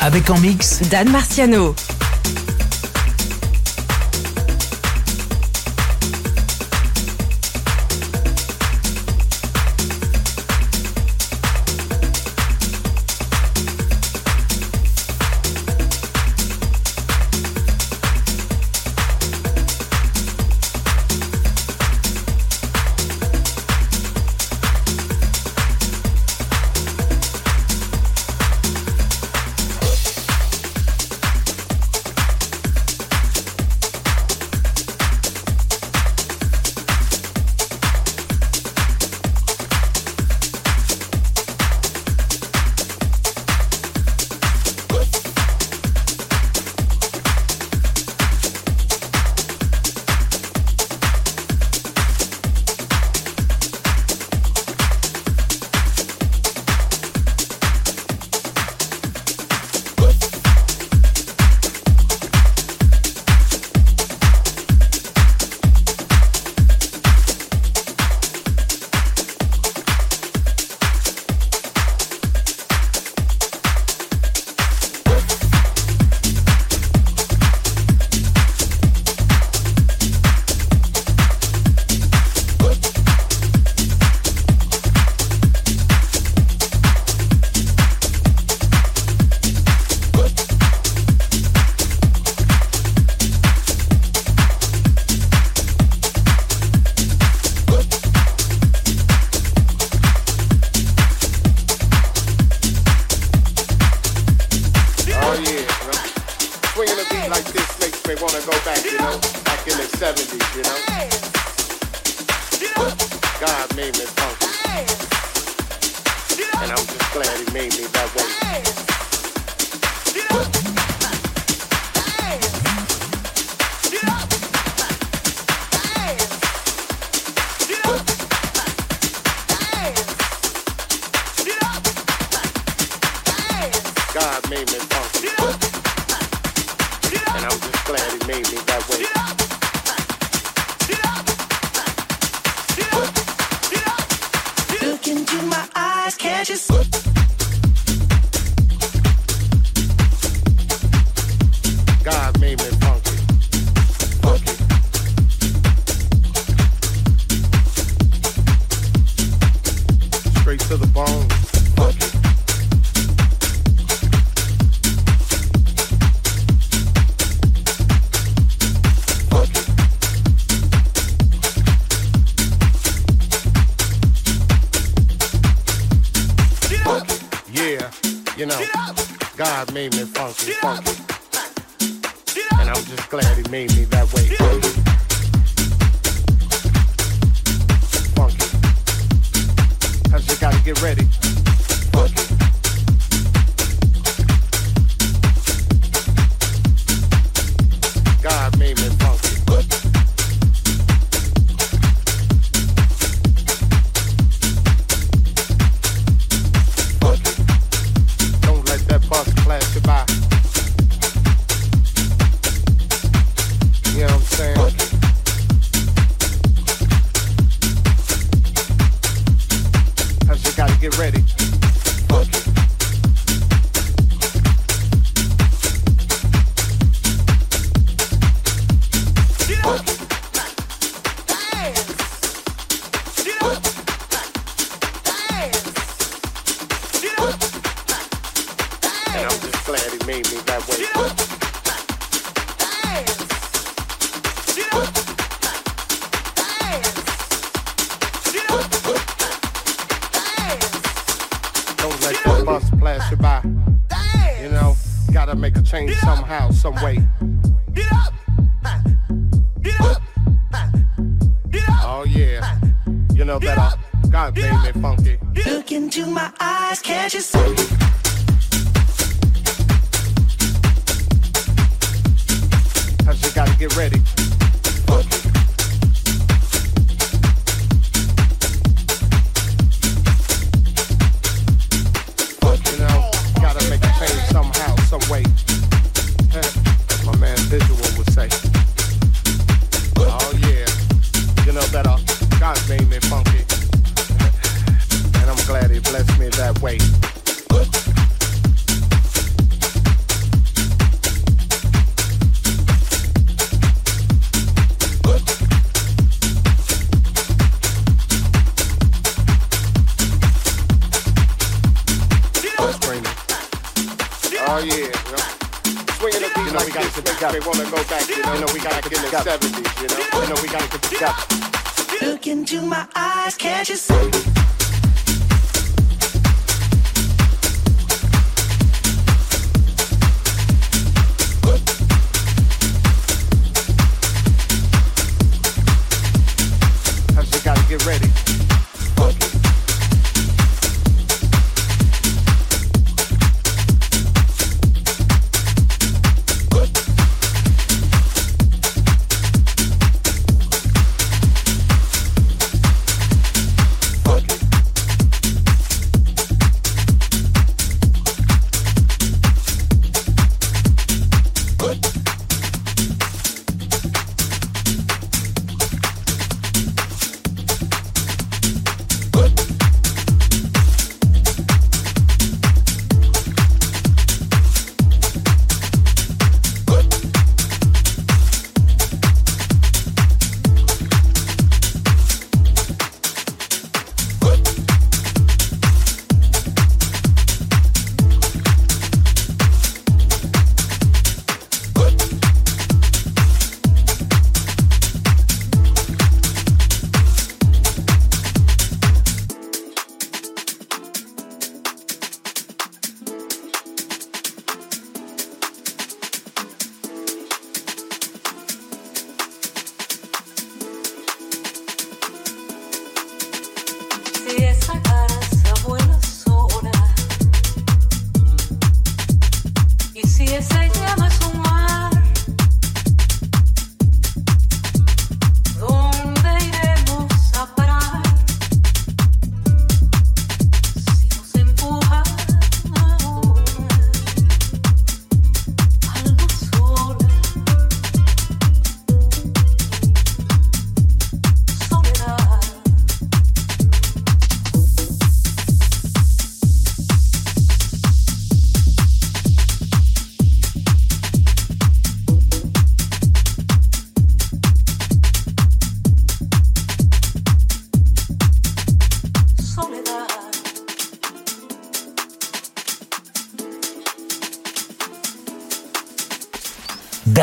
Avec en mix Dan Marciano. God made me funky, funky. And I'm just glad he made me that way. Funky. Cause you gotta get ready.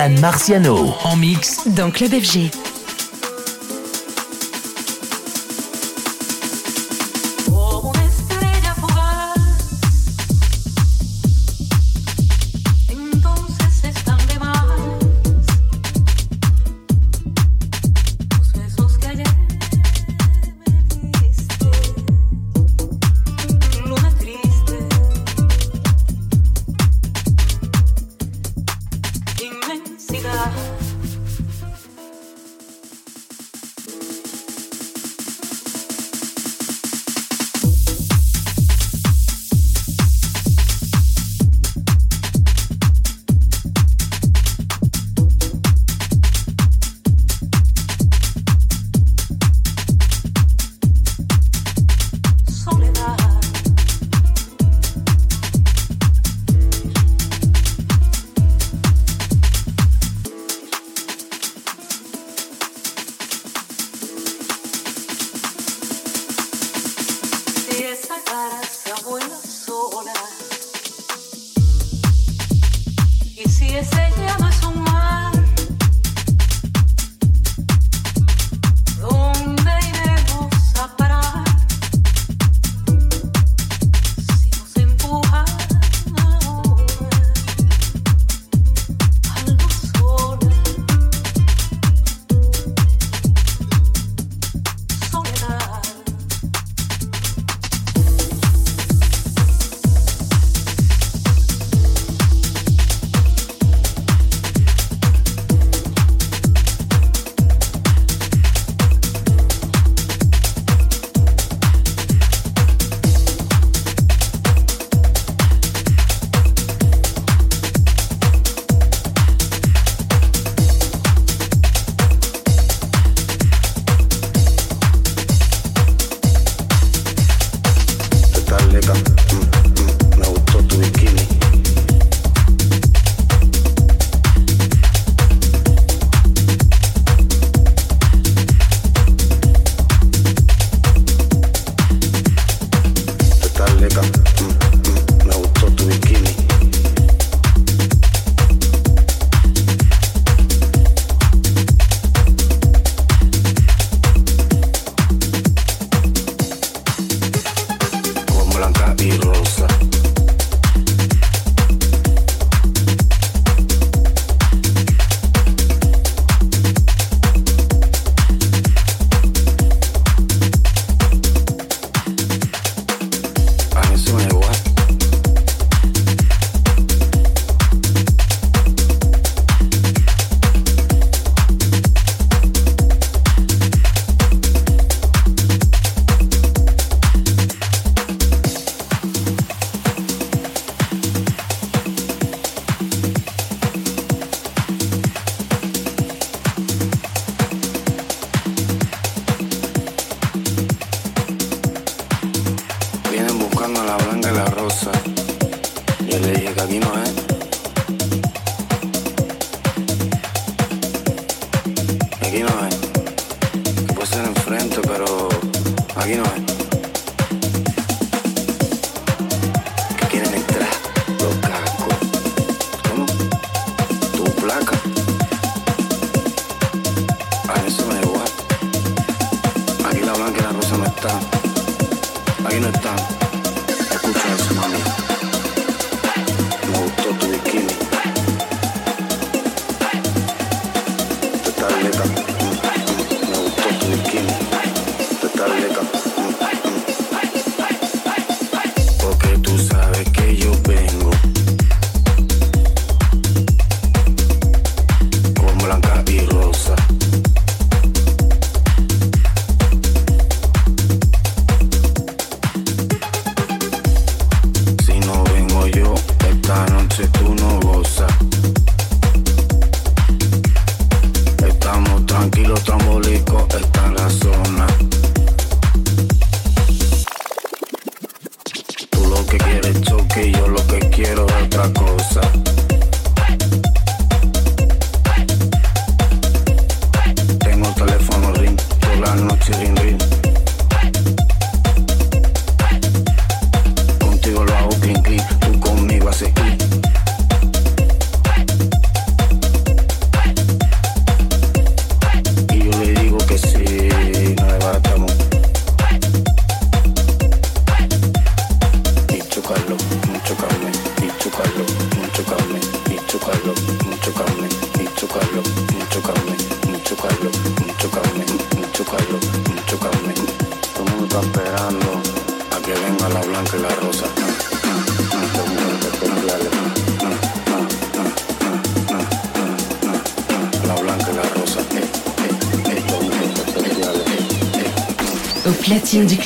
Marciano en mix dans Club FG.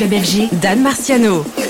Club FG, Dan Marciano.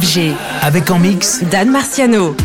FG. Avec en mix Dan Marciano.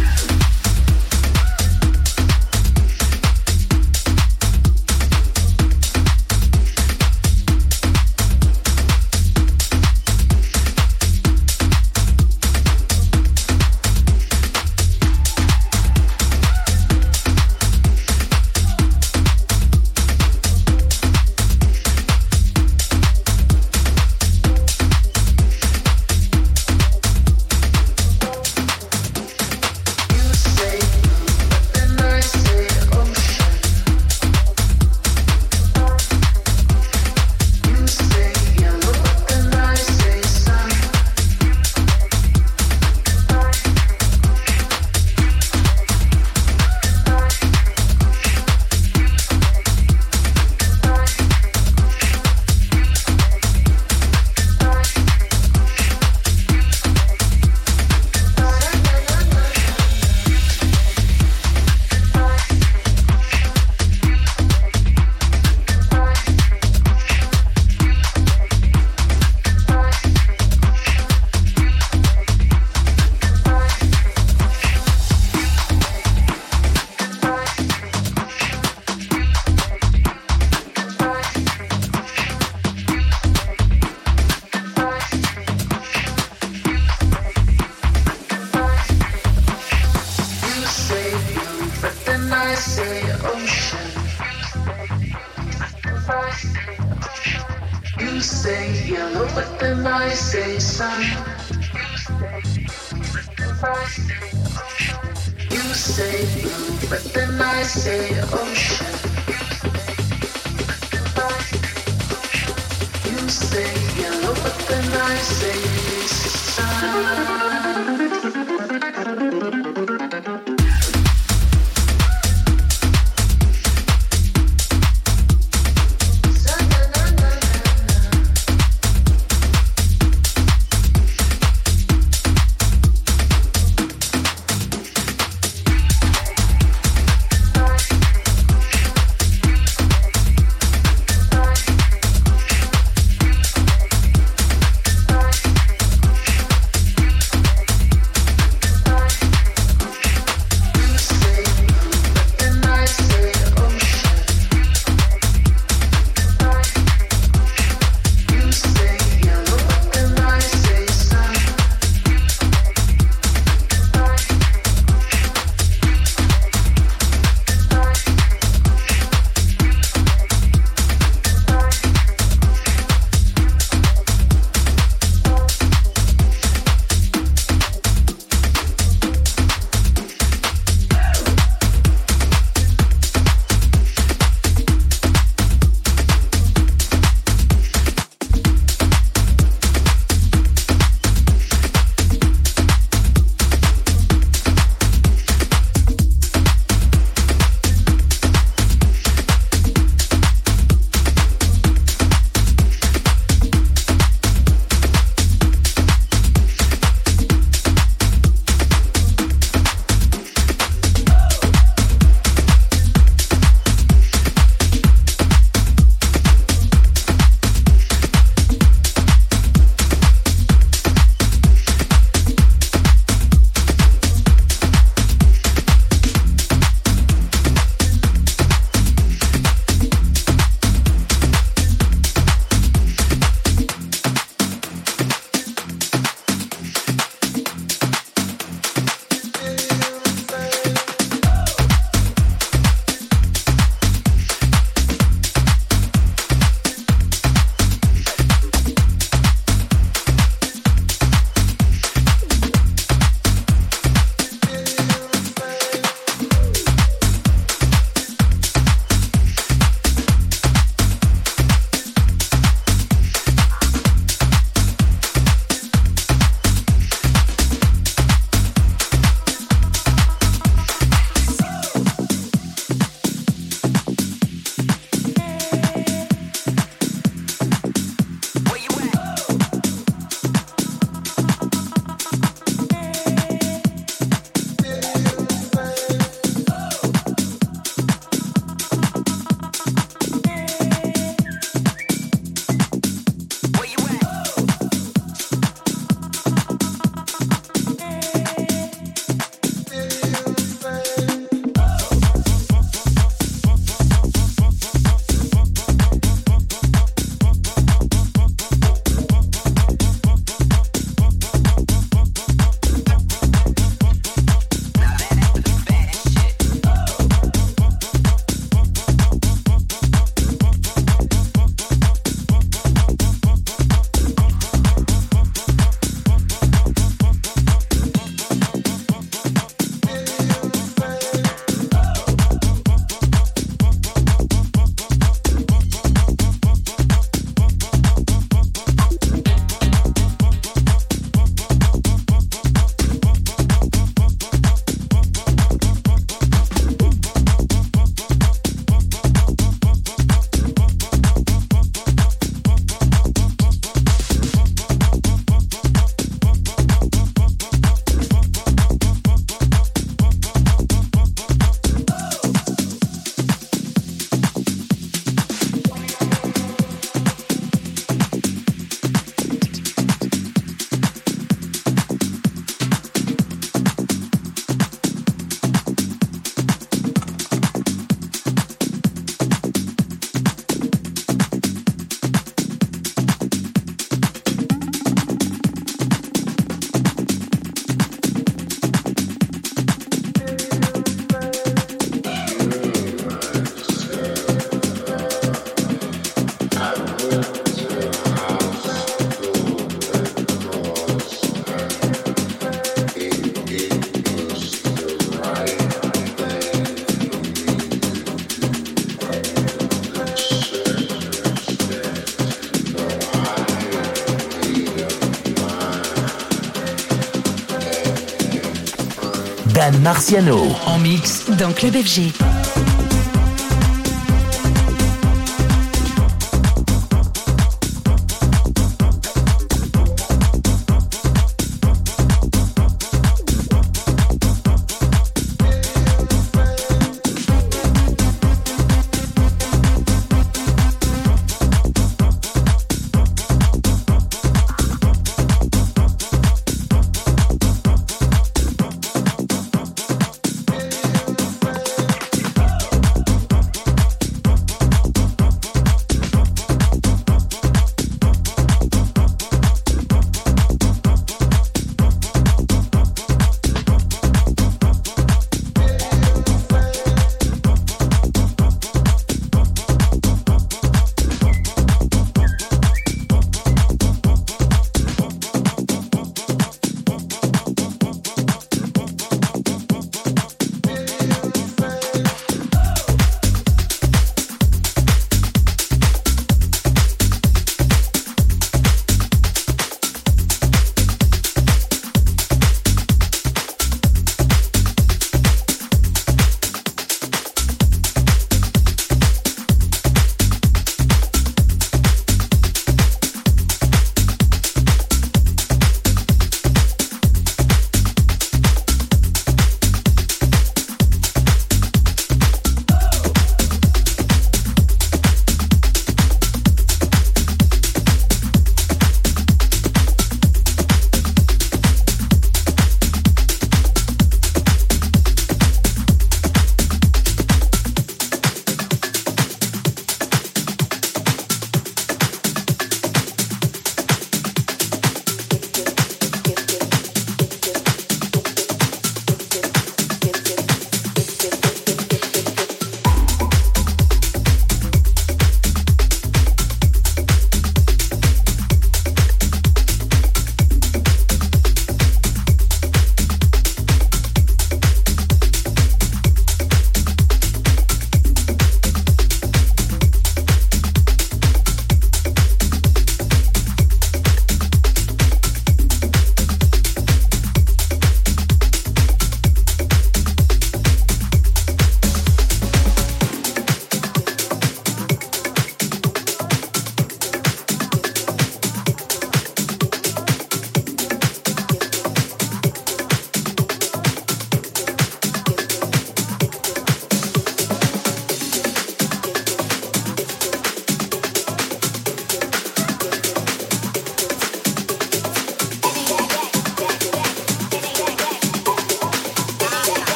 Marciano en mix dans Club FG.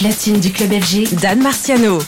Platine du club FG, Dan Marciano.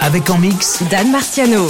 Avec en mix Dan Marciano.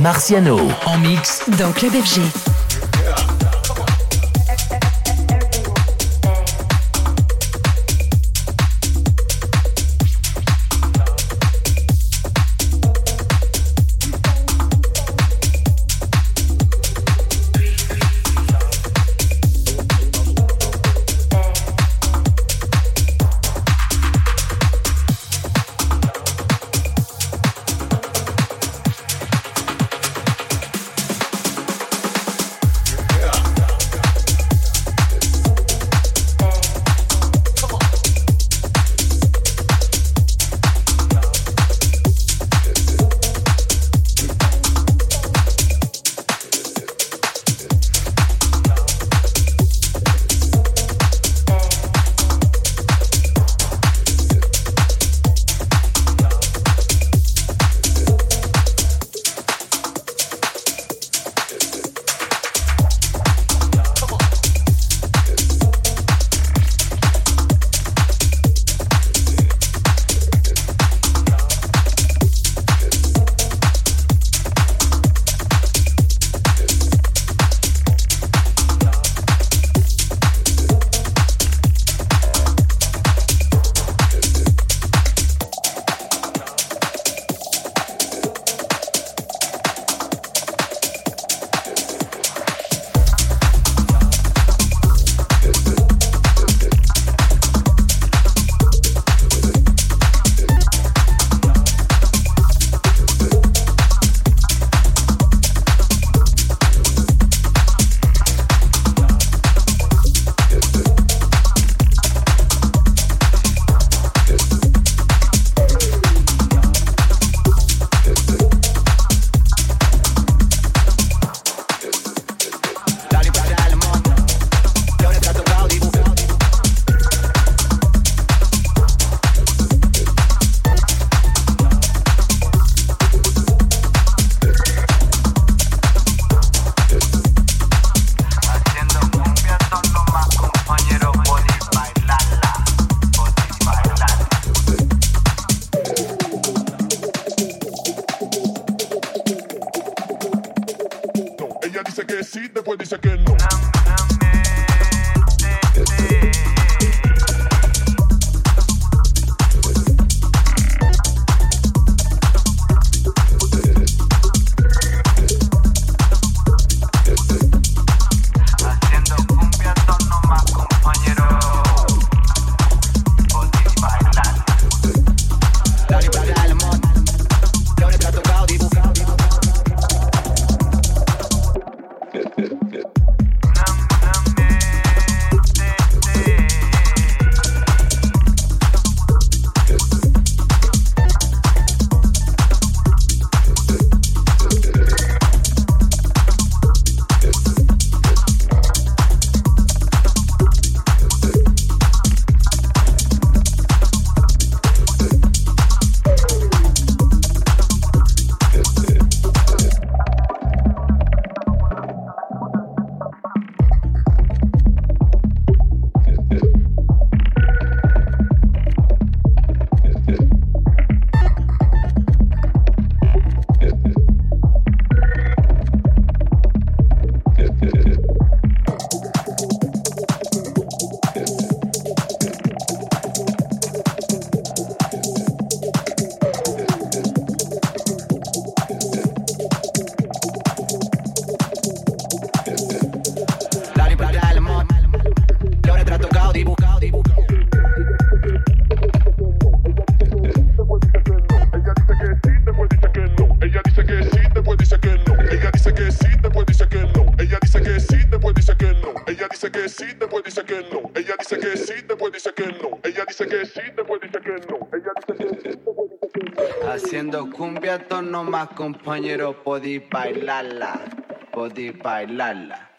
Marciano en mix dans Club FG. más compañeros podéis bailarla, podéis bailarla.